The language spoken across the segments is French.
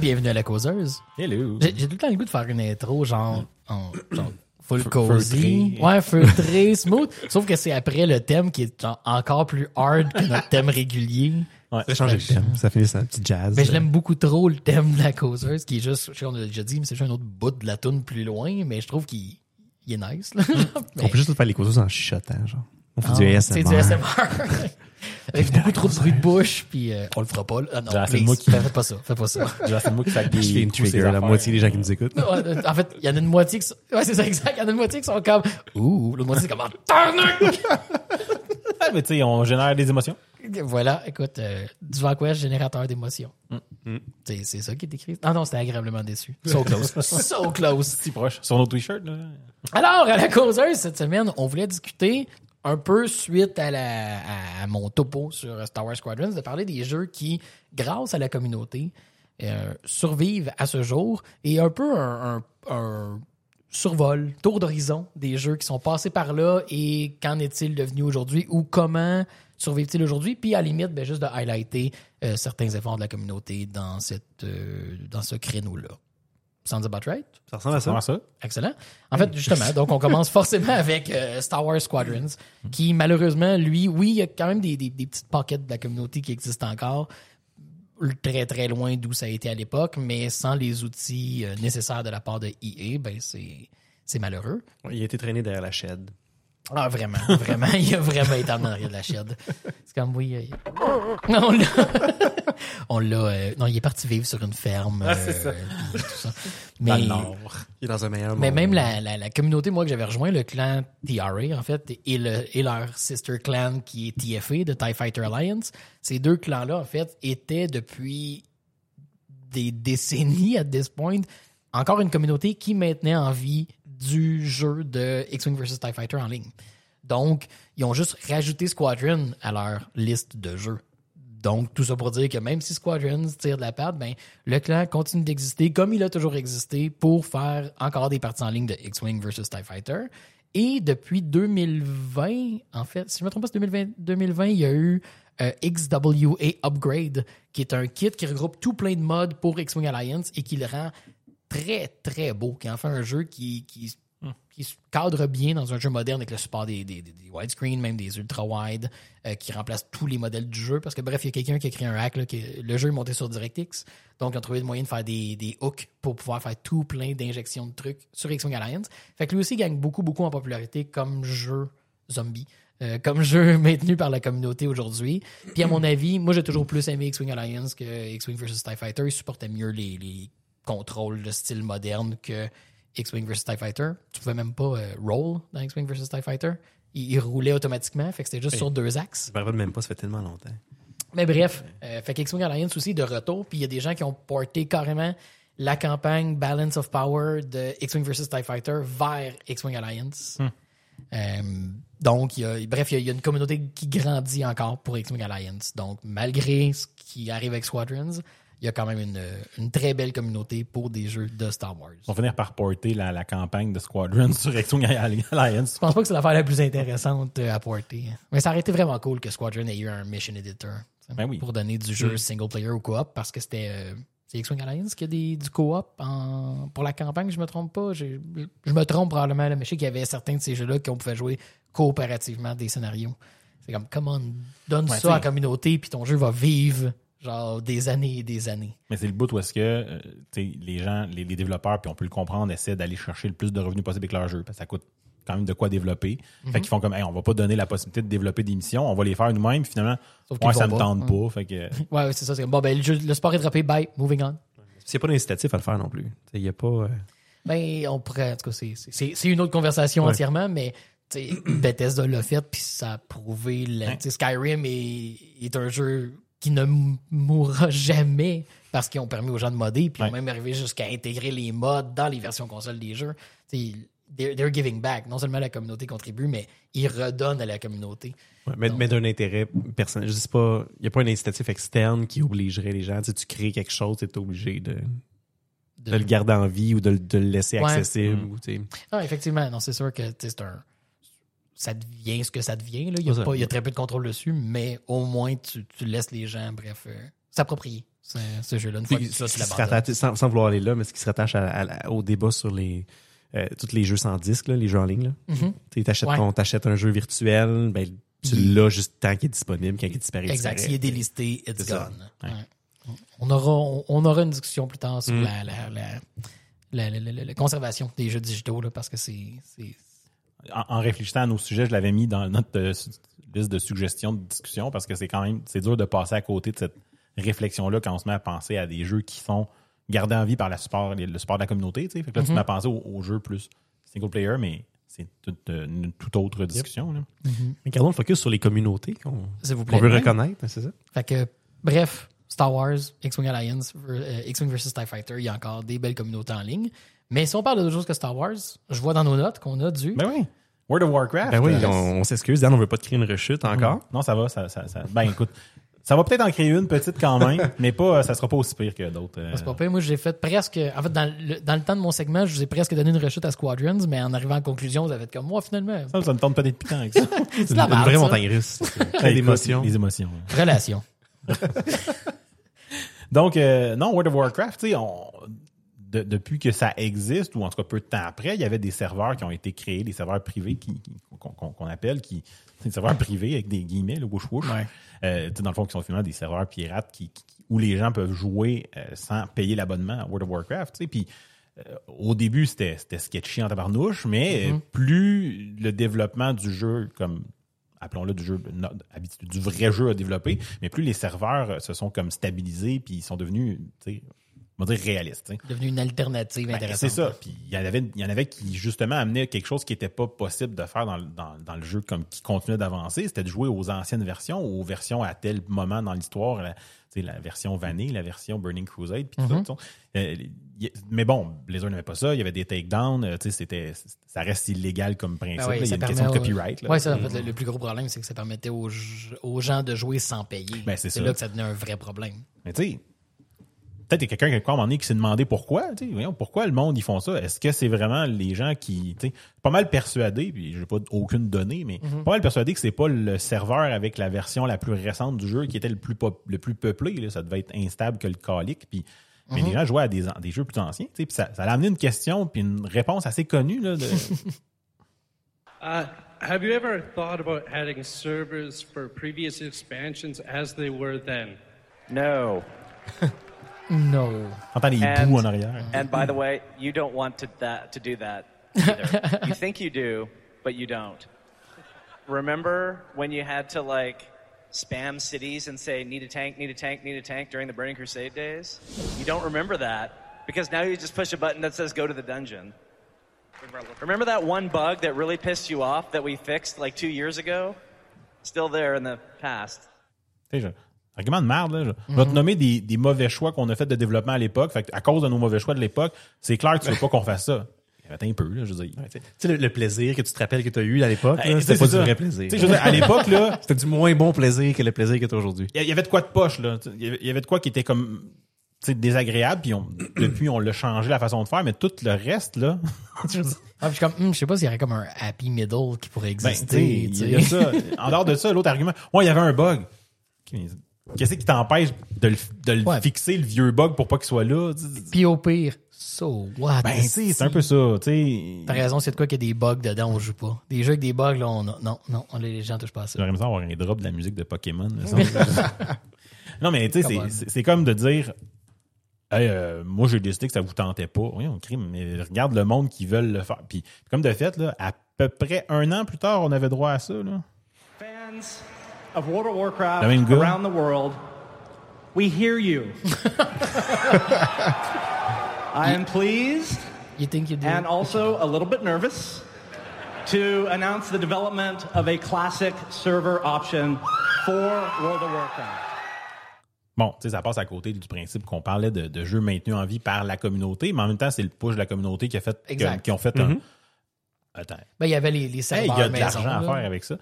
Bienvenue à la causeuse. Hello. J'ai tout le temps le goût de faire une intro, genre, en, genre full Fe- cozy. feutré. Ouais, feutré, smooth. Sauf que c'est après le thème qui est genre encore plus hard que notre thème régulier. Ouais. Ça changer le thème. Ça finit ça, un petit jazz. Mais je l'aime beaucoup trop, le thème de la causeuse, qui est juste, je sais qu'on a déjà dit, mais c'est juste un autre bout de la toune plus loin, mais je trouve qu'il il est nice, là. On peut juste faire les causes en chuchotant, genre. On fait Ah, du ASMR. C'est du ASMR. Avec beaucoup trop de bruit de bouche, puis euh, on le fera pas. là. Ah non, c'est moi qui- fais pas ça, fais pas ça. C'est moi qui fait Je viens de trigger la moitié des gens qui nous écoutent. En fait, il y en a une moitié qui sont... Ouais, c'est ça, exact. Il y en a une moitié qui sont comme... Ouh, l'autre moitié, c'est comme... Tabarnak! Ah, mais tu sais, on génère des émotions. Voilà, écoute, euh, du Vanquest, générateur d'émotions. Mm. C'est c'est ça qui est écrit. Ah non, c'était agréablement déçu. So close. so close. Si proche. Sur nos t-shirts, là. Alors, à la causeuse, cette semaine, on voulait discuter un peu suite à, la, à mon topo sur Star Wars Squadrons, de parler des jeux qui, grâce à la communauté, euh, survivent à ce jour et un peu un, un- un survol, tour d'horizon des jeux qui sont passés par là et qu'en est-il devenu aujourd'hui ou comment survivent-ils aujourd'hui, puis à la limite, ben, juste de highlighter euh, certains efforts de la communauté dans, cette, euh, dans ce créneau-là. Sounds about right? Ça ressemble à ça? Ça? Excellent. En fait, justement, donc on commence forcément avec euh, Star Wars Squadrons, qui malheureusement, lui, oui, il y a quand même des, des, des petites pockets de la communauté qui existent encore, très très loin d'où ça a été à l'époque, mais sans les outils euh, nécessaires de la part de EA, ben c'est c'est malheureux. Il a été traîné derrière la shed. Ah, vraiment, vraiment, il a vraiment été en arrière de la shed. C'est comme, oui, euh, non, on l'a, on l'a, euh, non, il est parti vivre sur une ferme, Ah, c'est ça. euh, puis tout ça. Dans Mais- le Nord. Il est dans un meilleur mais monde. même la, la, la communauté, moi, que j'avais rejoint, le clan TRA, en fait, et, le, et leur sister clan qui est TFA, de TIE Fighter Alliance, ces deux clans-là, en fait, étaient depuis des décennies, à this point, encore une communauté qui maintenait en vie du jeu de X-Wing vs. TIE Fighter en ligne. Donc, ils ont juste rajouté Squadron à leur liste de jeux. Donc, tout ça pour dire que même si Squadrons tire de la patte, ben, le clan continue d'exister comme il a toujours existé pour faire encore des parties en ligne de X-Wing versus TIE Fighter. Et depuis 2020, en fait, si je ne me trompe pas, c'est 2020, 2020, il y a eu euh, XWA Upgrade, qui est un kit qui regroupe tout plein de modes pour X-Wing Alliance et qui le rend très, très beau, qui en fait un jeu qui, qui, qui se cadre bien dans un jeu moderne avec le support des, des, des- des widescreen, même des ultra-wide, euh, qui remplace tous les modèles du jeu. Parce que bref, il y a quelqu'un qui a créé un hack, là, qui, le jeu est monté sur DirectX, donc ils ont trouvé le moyen de faire des, des hooks pour pouvoir faire tout plein d'injections de trucs sur X-Wing Alliance. Fait que lui aussi gagne beaucoup, beaucoup en popularité comme jeu zombie. euh, comme jeu maintenu par la communauté aujourd'hui. Puis à mon avis, moi j'ai toujours plus aimé X-Wing Alliance que X-Wing vs TIE Fighter. Il supportait mieux les, les contrôles de style moderne que X-Wing vs TIE Fighter. Tu pouvais même pas euh, roll dans X-Wing vs TIE Fighter. Il, il roulait automatiquement, fait que c'était juste sur deux axes. Je me rappelle même pas, ça fait tellement longtemps. Mais bref, euh, fait qu'X-Wing Alliance aussi de retour, puis il y a des gens qui ont porté carrément la campagne Balance of Power de X-Wing vs TIE Fighter vers X-Wing Alliance. Euh, donc, il y a, bref, il y, a, il y a une communauté qui grandit encore pour X-Wing Alliance. Donc, malgré ce qui arrive avec Squadrons, il y a quand même une, une très belle communauté pour des jeux de Star Wars. On va finir par porter la, la campagne de Squadron sur X-Wing Alliance. Je pense pas que c'est l'affaire la plus intéressante euh, à porter. Mais ça aurait été vraiment cool que Squadron ait eu un mission editor. Ben oui. Pour donner du jeu single player ou coop parce que c'était. euh, c'est X-Wing Alliance qui a des, du coop en, pour la campagne, je me trompe pas. Je, je me trompe probablement, là, mais je sais qu'il y avait certains de ces jeux-là qu'on pouvait jouer coopérativement des scénarios. C'est comme, comment donne Ouais, ça à la communauté, puis ton jeu va vivre genre des années et des années. Mais c'est le bout où est-ce que euh, tu sais, les gens, les, les développeurs, puis on peut le comprendre, essaient d'aller chercher le plus de revenus possible avec leur jeu. Parce que ça coûte quand même de quoi développer. Mhm. Fait qu'ils font comme, hey, on va pas donner la possibilité de développer des missions, on va les faire nous-mêmes, puis finalement, ouais, ça pas. tente pas. Fait que, Ouais, ouais, c'est ça. c'est comme, Bon, ben, le, jeu- le sport est droppé, bye, moving on. A pas d'incitatif à le faire non plus. Il n'y a pas. euh, Ben, on pourrait, en tout cas, c'est- c'est c'est- c'est une autre conversation Ouais. entièrement, mais tu sais, Bethesda l'a fait, puis ça a prouvé. sais, Skyrim est, est un jeu qui ne mourra jamais parce qu'ils ont permis aux gens de modder, puis ils ont même arrivé jusqu'à intégrer les mods dans les versions console des jeux. They're, they're giving back. Non seulement la communauté contribue, mais ils redonnent à la communauté. ouais, mais mais d'un intérêt personnel. Je sais pas. Il n'y a pas un incitatif externe qui obligerait les gens. Tu, sais, tu crées quelque chose, tu es obligé de, De- de le garder en vie ou de, le- de le laisser Ouais. accessible. Mm. ou, tu sais. Ah, effectivement, non, c'est sûr que c'est un. Ça devient ce que ça devient. Là. Il, y a C'est ça. pas- il y a très peu de contrôle dessus, mais au moins tu, tu laisses les gens, bref, euh, s'approprier ce, ce jeu-là. Une fois que ça, tu l'abandonnes. sans, sans vouloir aller là, mais ce qui se rattache à- à- au débat sur les euh, tous les jeux sans disque, là, les jeux en ligne. là. Mhm. Tu Ouais. un jeu virtuel, ben, tu l'as juste tant qu'il est disponible. Quand il disparaît, Exact. S'il est délisté, it's gone. Ouais. On, aura, on, on aura une discussion plus tard sur Mm. la, la, la, la- la- la- la conservation des jeux digitaux, là, parce que c'est. En, en réfléchissant à nos sujets, je l'avais mis dans notre euh, liste de suggestions de discussion parce que c'est quand même c'est dur de passer à côté de cette réflexion-là quand on se met à penser à des jeux qui sont gardés en vie par la support, le support de la communauté. tu sais. Fait que là, tu te mets à penser aux, aux jeux plus single player, mais c'est toute, euh, une toute autre discussion. là. Mais gardons le focus sur les communautés qu'on S'il vous qu'on plaît. veut reconnaître, c'est ça? Fait que, bref, Star Wars, X-Wing Alliance, euh, X-Wing vs. TIE Fighter, il y a encore des belles communautés en ligne. Mais si on parle d'autre chose que Star Wars, je vois dans nos notes qu'on a du. Ben oui. World of Warcraft. Ben oui, euh, on, on s'excuse, Dan, on veut pas te créer une rechute encore. Non, ça va. Ça, ça, ça- ben écoute, ça va peut-être en créer une petite quand même, mais pas, ça sera pas aussi pire que d'autres. euh. C'est pas pire. Moi, j'ai fait presque. En fait, dans le, dans le temps de mon segment, je vous ai presque donné une rechute à Squadrons, mais en arrivant en conclusion, vous avez fait comme moi, finalement. Ça, ça me tente peut-être plus tant que ça. C'est Une, la vraie ça. montagne russe. D'émotions. Les émotions. ouais. Relation. Donc, euh, non, World of Warcraft, tu sais, on- de- depuis que ça existe, ou en tout cas peu de temps après, il y avait des serveurs qui ont été créés, des serveurs privés qui, qu'on, appelle, qui, des serveurs privés avec des guillemets, le wouch wouch. Ouais. Euh, dans le fond, qui sont finalement des serveurs pirates qui, qui- où les gens peuvent jouer euh, sans payer l'abonnement à World of Warcraft. Puis euh, au début, c'était, sketchy en tabarnouche, mais euh, plus le développement du jeu, comme appelons-le du jeu no- du vrai jeu à développer, mais plus les serveurs euh, se sont comme stabilisés puis ils sont devenus, on va dire réalistes. tu sais. Devenu une alternative Ben, intéressante. c'est ça. Puis il y en avait, il y en avait qui justement amenaient quelque chose qui n'était pas possible de faire dans, le- dans, dans le jeu, comme qui continuait d'avancer, c'était de jouer aux anciennes versions, aux versions à tel moment dans l'histoire, la, la version Vanille, la version Burning Crusade, puis tout ça, sais. Euh, y- mais bon, Blizzard n'avait pas ça. Il y avait des takedowns. euh, c'était, ça reste illégal comme principe. Ben oui, là. il y a une question de copyright. Ouais, ça, en fait, le, le plus gros problème, c'est que ça permettait aux, gens de jouer sans payer. Ben, c'est ça. là que ça devenait un vrai problème. Mais tu sais, peut-être qu'il y a quelqu'un quelque part à un moment donné qui s'est demandé pourquoi. tu sais, voyons, pourquoi le monde ils font ça? Est-ce que c'est vraiment les gens qui. tu sais, pas mal persuadé, puis j'ai pas aucune donnée, mais Mhm. pas mal persuadé que c'est pas le serveur avec la version la plus récente du jeu qui était le plus pop- le plus peuplé. là. ça devait être instable que le calique. Puis, mais Mhm. les gens jouaient à des, an- des jeux plus anciens. Puis ça, ça a amené une question puis une réponse assez connue. Là, de, Uh, have you ever thought about adding servers for previous expansions as they were then? No. No. T'entends les And- bouts en arrière. And by the way, you don't want to that to do that either. you think you do, but you don't. Remember when you had to like spam cities and say need a tank, need a tank, need a tank during the Burning Crusade days? You don't remember that because now you just push a button that says go to the dungeon. Remember that one bug that really pissed you off that we fixed like 2 years ago? Still there in the past. Tu sais, je- Argument de merde, là. Je, je vais te nommer des, des mauvais choix qu'on a fait de développement à l'époque. Fait que à cause de nos mauvais choix de l'époque, c'est clair que tu veux pas qu'on fasse ça. Attends un peu, là, je veux dire. Tu sais, le, le plaisir que tu te rappelles que tu as eu à l'époque, sais, c'était pas c'est du ça. vrai plaisir. Tu sais, je veux dire, à l'époque, là, C'était du moins bon plaisir que le plaisir que tu as aujourd'hui. il y avait de quoi de poche, là. Il y avait- de quoi qui était comme tu sais, désagréable, puis on- depuis, on l'a changé la façon de faire, mais tout le reste, là. je veux dire, Ah, je suis comme, hum, je sais pas s'il y aurait comme un happy middle qui pourrait ben, tu sais, exister. il tu y a sais. ça. En dehors de ça, l'autre argument, ouais, il y avait un bug. Qu'est-ce qui t'empêche de le, de le Ouais. fixer, le vieux bug, pour pas qu'il soit là? Puis au pire, so what? Ben, c'est un peu ça, tu sais. T'as raison, c'est de quoi qu'il y a des bugs dedans, on joue pas. Des jeux avec des bugs, là, on a- non, non, on- les gens touchent pas à ça. J'aurais aimé ça avoir un drop de la musique de Pokémon. là, non, mais tu sais, c'est- comme de dire Hey, euh, moi, j'ai décidé que ça vous tentait pas. Oui, on crime, mais regarde le monde qui veulent le faire. Puis, comme de fait, là, à peu près un an plus tard, on avait droit à ça. Là. Fans of World of Warcraft around the world, we hear you. I am pleased You think you do? and also a little bit nervous to announce the development of a classic server option for World of Warcraft. Bon, tu sais, ça passe à côté du principe qu'on parlait de, de jeux maintenus en vie par la communauté, mais en même temps, c'est le push de la communauté qui a fait, Exact. qui ont fait un. Attends, Ben, il y avait les, serveurs il y a de l'argent à faire avec ça.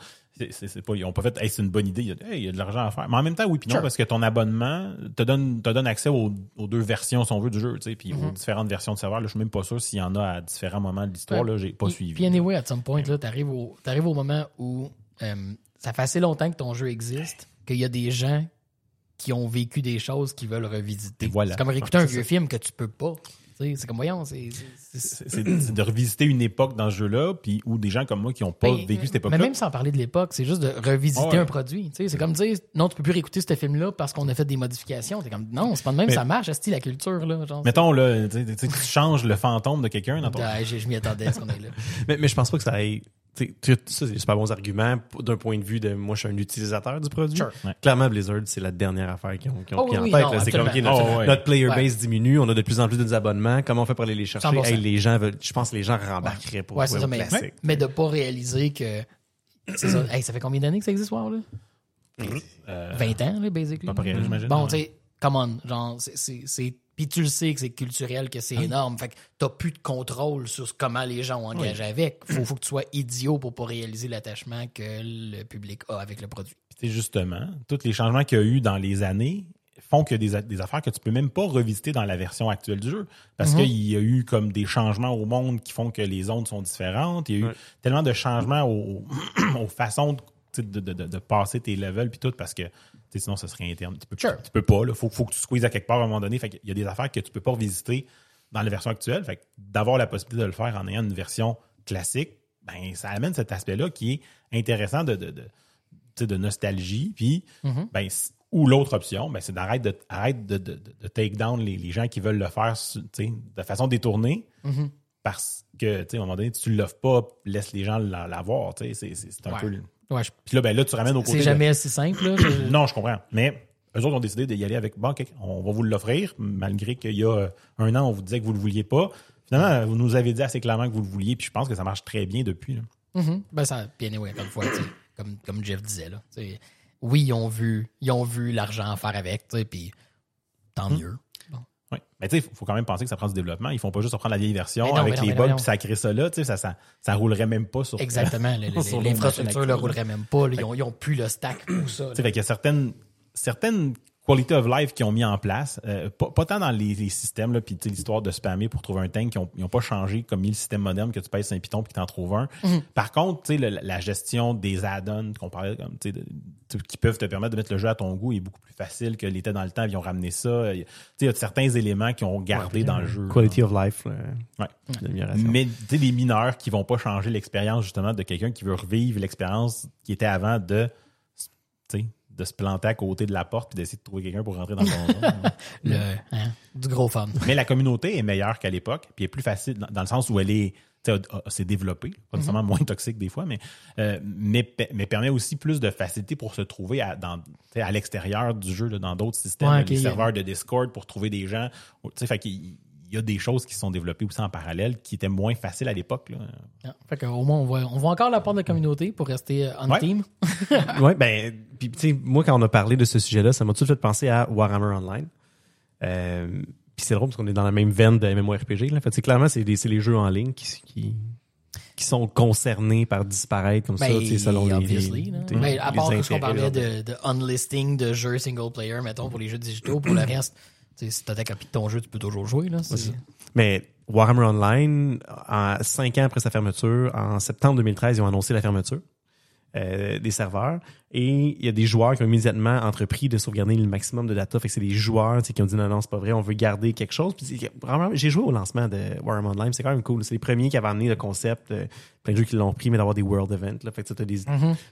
C'est- pas, ils ont pas fait, hey, c'est une bonne idée. Il y a, hey, il y a de l'argent à faire. Mais en même temps, oui, puis non, Sure. parce que ton abonnement te donne, te donne accès aux, aux deux versions, si on veut, du jeu, tu sais, puis Mm-hmm. aux différentes versions de serveur. Là, je suis même pas sûr s'il y en a à différents moments de l'histoire. Là, j'ai pas Puis- suivi. Puis anyway, at some point, là, t'arrives au, t'arrives au moment où euh, ça fait assez longtemps que ton jeu existe, qu'il y a des gens qui ont vécu des choses qu'ils veulent revisiter. Voilà. C'est comme réécouter un vieux film que tu peux pas. C'est comme, voyons, c'est... de revisiter une époque dans ce jeu-là, puis ou des gens comme moi qui n'ont pas Ben, vécu cette Mais époque-là. même sans parler de l'époque, c'est juste de revisiter Ouais. un produit. Tu sais, C'est comme dire, non, tu peux plus réécouter ce film-là parce qu'on a fait des modifications. C'est comme, non, c'est pas de même, Mais- ça marche, c'est la culture. Là, genre, Mettons, là, tu changes le fantôme de quelqu'un dans ton. Ah, je je m'y attendais à ce qu'on est là. Mais, mais je pense pas que ça aille. Ça, c'est des super bons arguments d'un point de vue de moi, je suis un utilisateur du produit. Sure. Ouais. Clairement, Blizzard, c'est la dernière affaire qu'ils ont, qu'ils ont Oh pris en tête. non, là. C'est comme, notre, Oh, ouais. notre player Ouais. base diminue, on a de plus en plus de abonnements. Comment on fait pour aller les chercher? 100%. Hey, les gens veulent, je pense que les gens rembarqueraient pour Ouais, jouer c'est ça, mais, classique. mais de pas réaliser que. C'est ça. Hey, ça fait combien d'années que ça existe, ce là? Euh, 20 ans, là, basically. Pas pareil, j'imagine. Bon, Ouais. tu sais, come on. Genre, c'est- c'est. c'est- Puis tu le sais que c'est culturel, que c'est énorme. Fait que t'as plus de contrôle sur comment les gens ont engagé avec. Faut, faut que tu sois idiot pour pas réaliser l'attachement que le public a avec le produit. c'est justement, tous les changements qu'il y a eu dans les années font qu'il y a des, des affaires que tu peux même pas revisiter dans la version actuelle du jeu. Parce qu'il y a eu comme des changements au monde qui font que les zones sont différentes. Il y a eu Ouais. tellement de changements aux, aux façons de- de passer tes levels puis tout parce que sinon ce serait interne. Tu peux, Sure. tu peux pas. Il faut, faut que tu squeezes à quelque part à un moment donné. Fait qu'il y a des affaires que tu peux pas revisiter dans la version actuelle. Fait d'avoir la possibilité de le faire en ayant une version classique, ben ça amène cet aspect-là qui est intéressant de, de, de, de nostalgie. Puis, ben, c- ou l'autre option, ben, c'est d'arrêter de, arrête de, de, take down les, les gens qui veulent le faire de façon détournée. Parce que, tu sais, à un moment donné, tu ne l'offres pas, laisse les gens la- l'avoir. tu sais, C'est un Ouais. peu. Le- Ouais, je- Puis là, ben, là, tu ramènes au côté. c'est de- jamais si simple. Là. Je- non, je comprends. Mais eux autres ont décidé d'y aller avec bon, OK, on va vous l'offrir, malgré qu'il y a euh, un an, on vous disait que vous ne le vouliez pas. Finalement, vous nous avez dit assez clairement que vous le vouliez, puis je pense que ça marche très bien depuis. là. Mhm. Ben, ça, bien, oui, encore une fois, comme, comme Jeff disait, là. Oui, ils ont vu, ils ont vu l'argent faire avec, puis tant Hmm. mieux. Mais tu sais, il faut quand même penser que ça prend du développement. Ils font pas juste reprendre la vieille version non, avec non, les bugs puis ça crée ça là. Tu sais, ça, ça, ça roulerait même pas sur. Exactement. L'infrastructure ne roulerait même pas. là. Ils ont, ils ont plus le stack pour ça. Tu sais, qu'il y a certaines, certaines quality of life qu'ils ont mis en place, euh, pas, pas tant dans les, les systèmes, là, puis tu sais, l'histoire de spammer pour trouver un tank, ils n'ont pas changé comme mis le système moderne que tu pèses un piton puis que tu en trouves un. Mhm. Par contre, tu sais, le- la gestion des add-ons qu'on parlait, comme, tu sais, de- qui peuvent te permettre de mettre le jeu à ton goût est beaucoup plus facile que l'était dans le temps. Ils ont ramené ça. Il y a- tu sais, il y a certains éléments qui ont gardé dans le jeu. Quality of life, là, Ouais. l'amélioration. Mais tu sais, des mineurs qui vont pas changer l'expérience justement de quelqu'un qui veut revivre l'expérience qui était avant de, tu sais, de se planter à côté de la porte puis d'essayer de trouver quelqu'un pour rentrer dans zone. Le- hein, du gros fun. Mais la communauté est meilleure qu'à l'époque, puis elle est plus facile dans, dans le sens où elle est s'est développée, pas nécessairement moins toxique des fois, mais, euh, mais, mais permet aussi plus de facilité pour se trouver à, dans, à l'extérieur du jeu, là, dans d'autres systèmes, Ouais, les serveurs de Discord pour trouver des gens. Tu sais, fait qu'il y a des choses qui sont développées aussi en parallèle qui étaient moins faciles à l'époque. là. Ah, Fait au moins, on voit, on voit encore la part de la communauté pour rester euh, on Ouais. team. ouais, ben, puis tu sais, moi, quand on a parlé de ce sujet-là, ça m'a tout de suite pensé à Warhammer Online. Euh, puis c'est drôle parce qu'on est dans la même veine de MMORPG. Là. Fait clairement, c'est les jeux en ligne qui, qui, qui sont concernés par disparaître comme ça, Ben, sais, selon les, Ben, à part que ce qu'on parlait de, de unlisting de jeux single player, mettons, pour les jeux digitaux, pour le reste, si t'as ta copie de ton jeu, tu peux toujours jouer. Là, Mais Warhammer Online, en, cinq ans après sa fermeture, en septembre 2013, ils ont annoncé la fermeture euh, des serveurs. Et il y a des joueurs qui ont immédiatement entrepris de sauvegarder le maximum de data. Fait que c'est des joueurs qui ont dit non, non, c'est pas vrai, on veut garder quelque chose. Puis c'est- vraiment, j'ai joué au lancement de Warhammer Online, c'est quand même cool. C'est les premiers qui avaient amené le concept, euh, plein de jeux qui l'ont pris, mais d'avoir des world events. Là. Fait que des,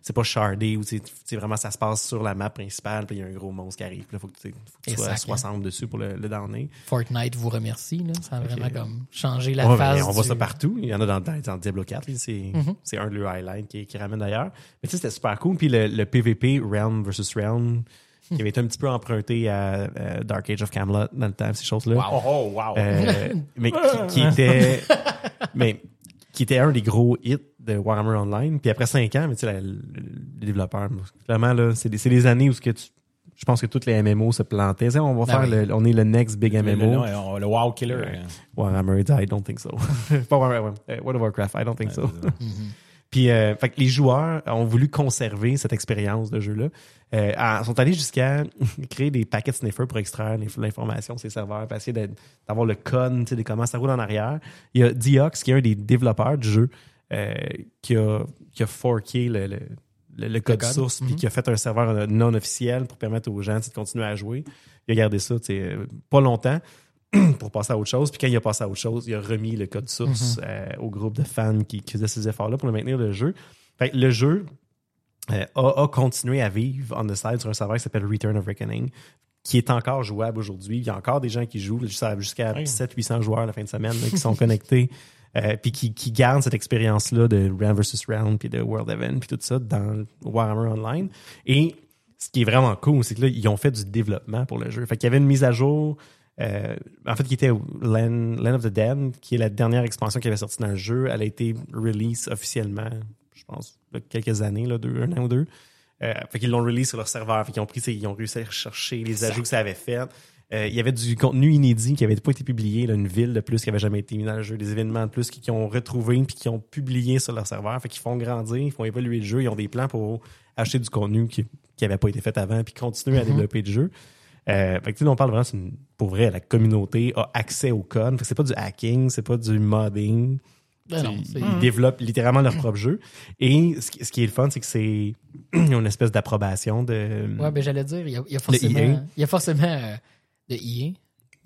c'est pas shardé ou sais, vraiment ça se passe sur la map principale, puis il y a un gros monstre qui arrive. Là, faut que faut que tu sois à Exact, hein. 60 dessus pour le, le downer. Fortnite vous remercie. Là. Ça a vraiment comme changé la Ouais, phase. on voit ça partout. Il y en a dans, dans, dans Diablo 4. là. C'est c'est un de leurs highlights qui, qui ramène d'ailleurs. Mais tu sais, c'était super cool. Puis le, le PvP, Realm versus Realm, qui avait été un petit peu emprunté à, euh, Dark Age of Camelot dans le temps, ces choses-là. Oh, oh, wow! Euh, mais qui, qui était mais qui était un des gros hits de Warhammer Online. Puis après cinq ans, mais tu sais, la- le, le développeur, clairement, là, c'est des, c'est des années où ce que tu, je pense que toutes les MMO se plantaient. Tu sais, on va Ben faire oui. le, on est le next big MMO. le- le- le wow killer. Warhammer, I don't think so. Pas Warhammer, World of Warcraft, I don't think so. Puis, euh, fait que les joueurs ont voulu conserver cette expérience de jeu-là. Euh, sont allés jusqu'à créer des paquets sniffers pour extraire l'inf- l'information de ces serveurs, pour essayer d'avoir le code, tu sais, de comment ça roule en arrière. Il y a Diox, qui est un des développeurs du jeu, euh, qui, a, qui a forké le, le- le, le code, code. source, puis Mhm. qui a fait un serveur non officiel pour permettre aux gens de continuer à jouer. Il a gardé ça tu sais, euh, pas longtemps pour passer à autre chose. Puis quand il a passé à autre chose, il a remis le code source Mhm. euh, au groupe de fans qui, qui faisaient ces efforts-là pour le maintenir le jeu. Fait que le jeu euh, a, a continué à vivre on the side sur un serveur qui s'appelle Return of Reckoning, qui est encore jouable aujourd'hui. Il y a encore des gens qui jouent jusqu'à Oui. 700-800 joueurs la fin de semaine là, qui sont connectés. euh, puis qui, qui gardent cette expérience-là de Round versus Round, puis de World Event, puis tout ça dans Warhammer Online. Et ce qui est vraiment cool, c'est que là, ils ont fait du développement pour le jeu. Fait qu'il y avait une mise à jour, euh, en fait, qui était Land, Land of the Dead, qui est la dernière expansion qui avait sorti dans le jeu. Elle a été release officiellement, je pense, il y a quelques années, là, deux, un an ou deux. Euh, fait qu'ils l'ont release sur leur serveur. Fait qu'ils ont pris, ils ont réussi à rechercher les ajouts que ça avait fait. Euh, il y avait du contenu inédit qui avait pas été publié, là, une ville de plus qui avait jamais été mise dans le jeu, des événements de plus qui, qui ont retrouvé puis qui ont publié sur leur serveur. Fait qu'ils font grandir, ils font évoluer le jeu, ils ont des plans pour acheter du contenu qui qui avait pas été fait avant puis continuer à développer le jeu. Euh, fait que, tu sais, on parle vraiment, c'est une- pour vrai, la communauté a accès au code. Fait que c'est pas du hacking, c'est pas du modding. Ben non, Ils- ils développent littéralement leur propre jeu. Et ce qui, ce qui est le fun, c'est que c'est ils ont une espèce d'approbation de. Ouais, ben j'allais dire, il y a, il y a forcément, il y a forcément euh, de EA.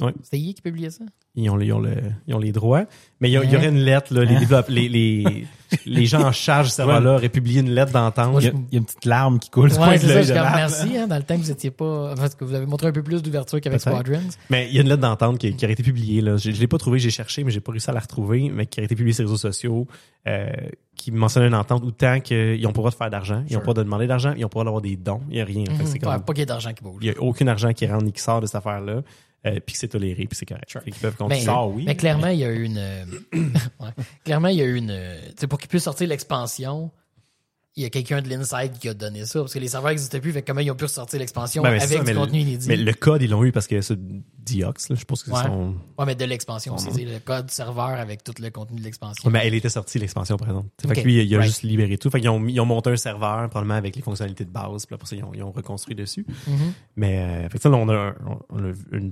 Ouais. C'était EA qui publiait ça? Ils ont, ils ont, le, ils ont les droits. Mais il y, a- il y Ouais. aurait une lettre, là, les, les, les, les gens en charge de ce serveur-là auraient publié une lettre d'entente. Il y, a, il y a une petite larme qui coule Ouais, c'est ça, je merci, hein, dans le temps que vous étiez pas, parce que vous avez montré un peu plus d'ouverture qu'avec. Squadrons. Mais il y a une lettre d'entente qui, qui aurait été publiée. Là. Je ne l'ai pas trouvée, j'ai cherché, mais j'ai pas réussi à la retrouver, mais qui aurait été publiée sur les réseaux sociaux, euh, qui mentionnait une entente où tant qu'ils n'ont pas le droit de faire d'argent, ils n'ont pas de demander d'argent, ils n'ont pas le droit d'avoir des dons, il n'y a rien. Fait que c'est Mhm. comme- Ouais, pas qu'il y ait d'argent qui bouge. il n'y a aucun argent qui rentre ni qui sort de cette affaire-là, euh, puis que c'est toléré, puis c'est correct. Fait qu'ils peuvent continuer. Mais, sort, oui. mais clairement, il y a eu une. euh, ouais. Clairement, il y a eu une. euh, Tu sais, pour qu'ils puissent sortir l'expansion, il y a quelqu'un de l'inside qui a donné ça. Parce que les serveurs n'existaient plus, fait comment ils ont pu ressortir l'expansion Ben, avec ça, du contenu le, inédit? Mais le code, ils l'ont eu parce que c'est Diox, là, je pense que c'est Ouais. son... Ouais, mais de l'expansion, c'est le code serveur avec tout le contenu de l'expansion. Ouais, mais elle était sortie, l'expansion, par exemple. Fait Ok, que lui, il a right. juste libéré tout. Fait qu'ils ont, ils ont monté un serveur, probablement avec les fonctionnalités de base, puis après ça, ils ont, ils ont reconstruit dessus. Mhm. Mais, euh, fait que ça, là, on a, un, on a une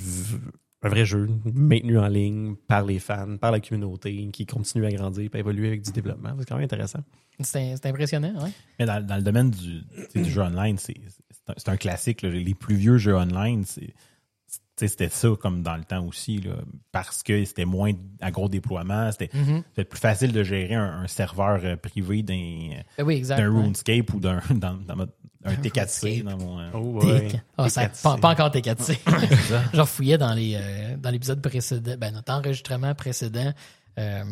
un vrai jeu maintenu en ligne par les fans, par la communauté, qui continue à grandir et à évoluer avec du développement. C'est quand même intéressant. C'est impressionnant, ouais. Mais dans, dans le domaine du, jeu online, c'est c'est un, classique. là. Les plus vieux jeux online, c'était ça comme dans le temps aussi, là, parce que c'était moins à gros déploiement. C'était Mhm. c'était plus facile de gérer un, un serveur euh, privé d'un Ben oui, exact. d'un ouais. RuneScape ou d'un dans, un T4C. Dans mon, euh, Oh, Ah, ça- T4C. pas, pas encore T4C. J'en fouillais dans les euh, dans l'épisode précédent, ben notre enregistrement précédent euh,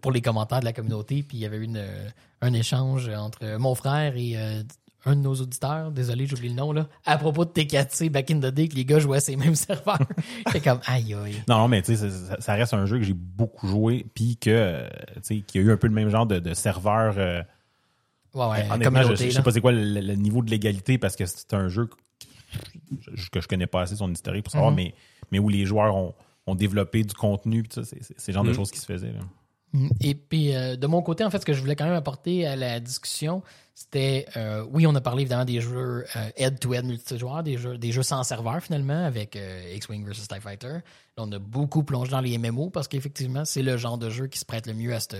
pour les commentaires de la communauté, puis il y avait eu une, un échange entre mon frère et euh, un de nos auditeurs, désolé, j'oublie le nom là, à propos de T4C back in the day que les gars jouaient à ces mêmes serveurs. J'étais comme aïe aïe. Non, mais tu sais, ça- reste un jeu que j'ai beaucoup joué, puis que, tu sais, qui a eu un peu le même genre de, de serveur. Ouais ouais, honnêtement, je, je sais pas c'est quoi le, le niveau de l'égalité parce que c'est un jeu que je, que je connais pas assez son historique pour savoir, Mhm. mais, mais où les joueurs ont, ont développé du contenu, c'est le genre de Mhm. choses qui se faisaient. là. Mm. Et puis, euh, de mon côté, en fait, ce que je voulais quand même apporter à la discussion, c'était, euh, oui, on a parlé évidemment des jeux euh, head-to-head multijoueurs, des jeux, des jeux sans serveur finalement, avec X-Wing versus TIE Fighter. Là, on a beaucoup plongé dans les MMO parce qu'effectivement, c'est le genre de jeu qui se prête le mieux à, cette-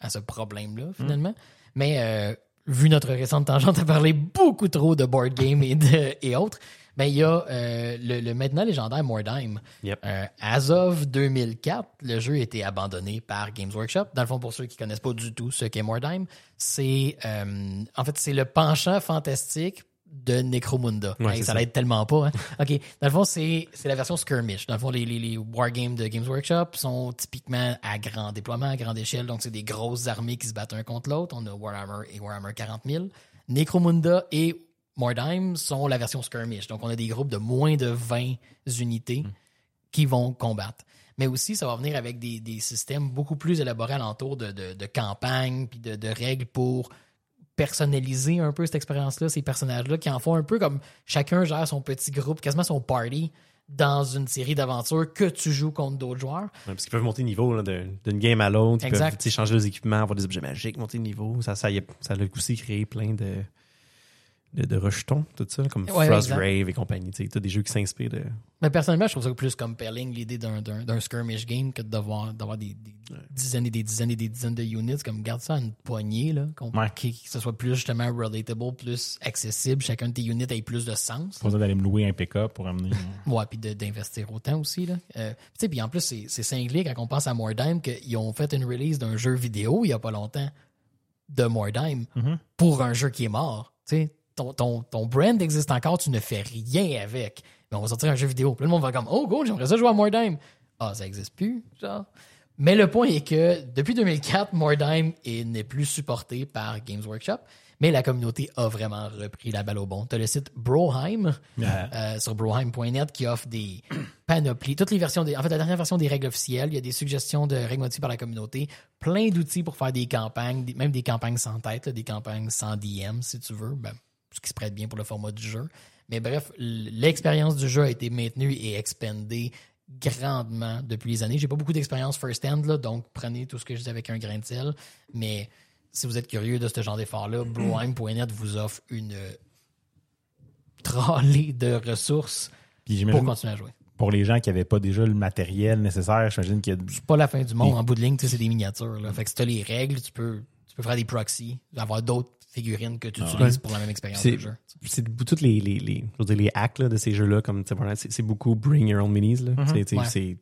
à ce problème-là, finalement. Mais euh, vu notre récente tangente à parler beaucoup trop de board game et, de- et autres, ben, il y a euh, le, le maintenant légendaire Mordheim. Yep. Euh, as of 2004, le jeu a été abandonné par Games Workshop. Dans le fond, pour ceux qui connaissent pas du tout ce qu'est Mordheim, c'est euh, en fait c'est le penchant fantastique de Necromunda. Ouais, Hey, c'est ça l'aide tellement pas. Hein? OK. Dans le fond, c'est la version skirmish. Dans le fond, les, les, les wargames de Games Workshop sont typiquement à grand déploiement, à grande échelle. Donc, c'est des grosses armées qui se battent un contre l'autre. On a Warhammer et Warhammer 40 000. Necromunda et Mordheim sont la version skirmish. Donc, on a des groupes de moins de 20 unités qui vont combattre. Mais aussi, ça va venir avec des, des systèmes beaucoup plus élaborés alentour de, de, de campagne puis de, de règles pour personnaliser un peu cette expérience-là, ces personnages-là, qui en font un peu comme chacun gère son petit groupe, quasiment son party, dans une série d'aventures que tu joues contre d'autres joueurs. Ouais, parce qu'ils peuvent monter de niveau d'une game à l'autre. Ils Exact. peuvent changer leurs équipements, avoir des objets magiques, monter de niveau. Ça, ça, ça a aussi créé plein de, de, de rejetons, tout ça, comme Ouais, Frostgrave et compagnie. Tu as des jeux qui s'inspirent de. Mais personnellement, je trouve ça plus compelling l'idée d'un, d'un, d'un skirmish game que d'avoir, d'avoir des, des dizaines et des dizaines et des dizaines de units. Comme garde ça à une poignée, là, qu'on, Ouais. qui- que ce soit plus justement relatable, plus accessible, chacun de tes units ait plus de sens. Pas besoin d'aller me louer un pick-up pour amener. Ouais, puis de- d'investir autant aussi. Là. Euh, tu sais, puis en plus, c'est, c'est cinglé quand on pense à Mordheim qu'ils ont fait une release d'un jeu vidéo il y a pas longtemps de Mordheim pour un jeu qui est mort. Tu sais, ton, ton, ton brand existe encore, tu ne fais rien avec. Mais on va sortir un jeu vidéo. Puis le monde va comme Oh, go, j'aimerais ça jouer à Mordheim. Ah, ça existe plus, genre. Mais le point est que depuis 2004, Mordheim est- n'est plus supporté par Games Workshop, mais la communauté a vraiment repris la balle au bon. Tu as le site Broheim euh, sur broheim.net qui offre des panoplies, toutes les versions, des, en fait, la dernière version des règles officielles. Il y a des suggestions de règles modifiées par la communauté, plein d'outils pour faire des campagnes, même des campagnes sans tête, là, des campagnes sans DM si tu veux, ben, ce qui se prête bien pour le format du jeu. Mais bref, l'expérience du jeu a été maintenue et expandée grandement depuis les années. J'ai pas beaucoup d'expérience first-hand, donc prenez tout ce que je dis avec un grain de sel. Mais si vous êtes curieux de ce genre d'effort-là, broheim.net vous offre une tralée de ressources pour continuer à jouer. pour les gens qui n'avaient pas déjà le matériel nécessaire, j'imagine qu'il y a C'est pas la fin du monde. En bout de ligne, tu sais, c'est des miniatures. Là. Fait que si t'as les règles, tu peux, tu peux faire des proxys, avoir d'autres figurines que tu utilises pour la même expérience C'est de jeu. c'est toutes les, les, les, je veux dire, les hacks là, de ces jeux-là, comme c'est beaucoup bring your own minis. Là. Ouais. c'est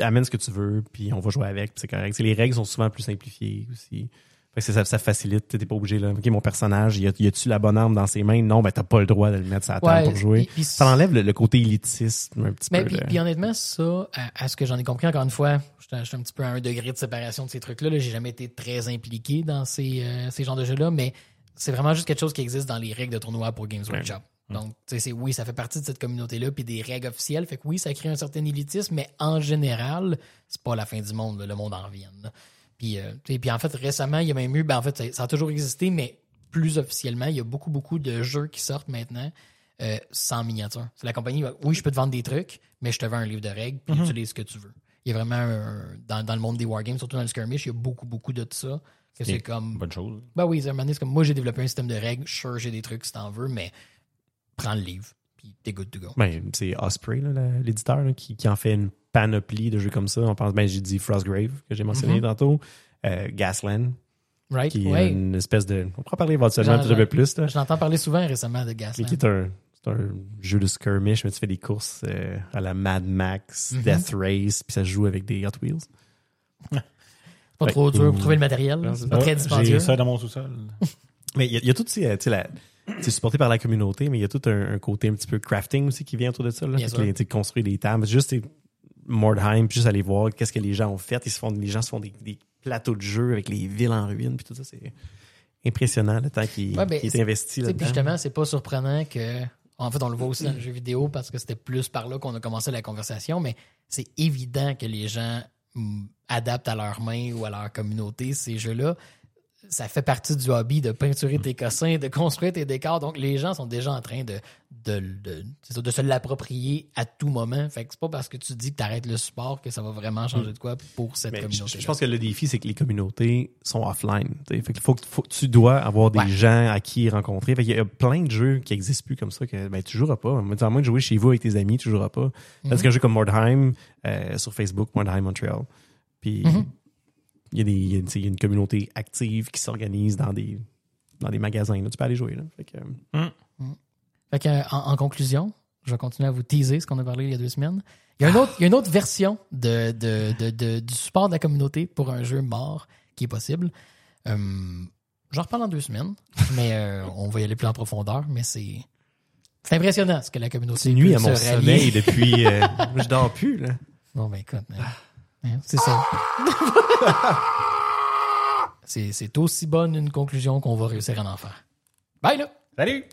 amène ce que tu veux, puis on va jouer avec, c'est correct. Les règles sont souvent plus simplifiées aussi. Fait que ça, ça facilite, t'es pas obligé là. Ok, mon personnage, y a- y a-tu la bonne arme dans ses mains? Non, ben t'as pas le droit de le mettre sur la table Ouais, pour jouer. ça enlève le, le côté élitiste un petit Mais peu. puis, honnêtement, ça, à, à ce que j'en ai compris, encore une fois, je suis un- je suis un petit peu à un degré de séparation de ces trucs-là. Là. J'ai jamais été très impliqué dans ces, euh, ces genres de jeux-là, mais c'est vraiment juste quelque chose qui existe dans les règles de tournoi pour Games Workshop. Donc, tu sais, c'est- oui, ça fait partie de cette communauté-là, puis des règles officielles. Fait que oui, ça crée un certain élitisme, mais en général, c'est pas la fin du monde, là, le monde en revient. Puis, euh, tu puis en fait, récemment, il y a même eu, ben en fait, ça, a toujours existé, mais plus officiellement, il y a beaucoup, beaucoup de jeux qui sortent maintenant euh, sans miniature. C'est la compagnie, va, oui, je peux te vendre des trucs, mais je te vends un livre de règles, puis utilise ce que tu veux. Il y a vraiment, un- dans, dans le monde des wargames, surtout dans le skirmish, il y a beaucoup, beaucoup de ça. Que c'est comme, bonne chose. ben oui, à un moment donné, c'est comme, moi, j'ai développé un système de règles, sure, j'ai des trucs si t'en veux, mais prends le livre, puis t'es good to go. Ben, c'est Osprey, l'éditeur, qui, qui en fait une panoplie de jeux comme ça. On pense, ben, j'ai dit Frostgrave, que j'ai mentionné Mhm. tantôt. Euh, Gasland, Right? qui est une espèce de. On pourra parler éventuellement un petit peu plus. Là. Je l'entends parler souvent récemment de Mais Gasland. qui est un, c'est un jeu de skirmish, mais tu fais des courses euh, à la Mad Max, Mhm. Death Race, puis ça se joue avec des Hot Wheels. C'est pas trop dur pour trouver le matériel. C'est c'est pas très dispendieux. J'ai ça dans mon sous-sol. Mais il y, a- il y a tout, tu sais, euh, tu sais, la- c'est supporté par la communauté, mais il y a tout un, un côté un petit peu crafting aussi qui vient autour de ça. Là, sais, construire des tables. Juste Mordheim, puis juste aller voir qu'est-ce que les gens ont fait. Ils, se font, les gens se font des, des plateaux de jeu avec les villes en ruine, puis tout ça, c'est impressionnant le temps qui, Ouais, ben, qui est c'est- investi là-dedans. Puis justement, c'est pas surprenant que. En fait, on le voit aussi dans le jeu vidéo parce que c'était plus par là qu'on a commencé la conversation, mais c'est évident que les gens adaptent à leurs mains ou à leur communauté ces jeux-là. Ça fait partie du hobby de peinturer tes cossins, de construire tes décors. Donc, les gens sont déjà en train de, de, de, de se l'approprier à tout moment. Fait que c'est pas parce que tu dis que tu arrêtes le support que ça va vraiment changer de quoi pour cette Mais communauté. je pense que le défi, c'est que les communautés sont offline. t'sais. Fait faut que, faut tu dois avoir des Ouais. gens à qui rencontrer. Fait qu'il y a plein de jeux qui n'existent plus comme ça que ben, tu joueras pas. À moins de jouer chez vous avec tes amis, tu joueras pas. Parce qu'un jeu comme Mordheim euh, sur Facebook, Mordheim Montreal. Puis Mhm. Il y a des, il y a, t'sais, il y a une communauté active qui s'organise dans des dans des magasins. là. Tu peux aller jouer. Là. Fait que, euh, Fait que, euh, en, en conclusion, je vais continuer à vous teaser ce qu'on a parlé il y a deux semaines. Il y a une autre, il y a une autre version de, de, de- de- du support de la communauté pour un jeu mort qui est possible. Euh, J'en reparle dans deux semaines, mais euh, on va y aller plus en profondeur. Mais c'est c'est impressionnant ce que la communauté c'est nuit à mon sommeil depuis. euh, je dors plus. Là. Bon, ben écoute, hein, c'est ça. c'est c'est aussi bonne une conclusion qu'on va réussir à en faire. Bye là! Salut!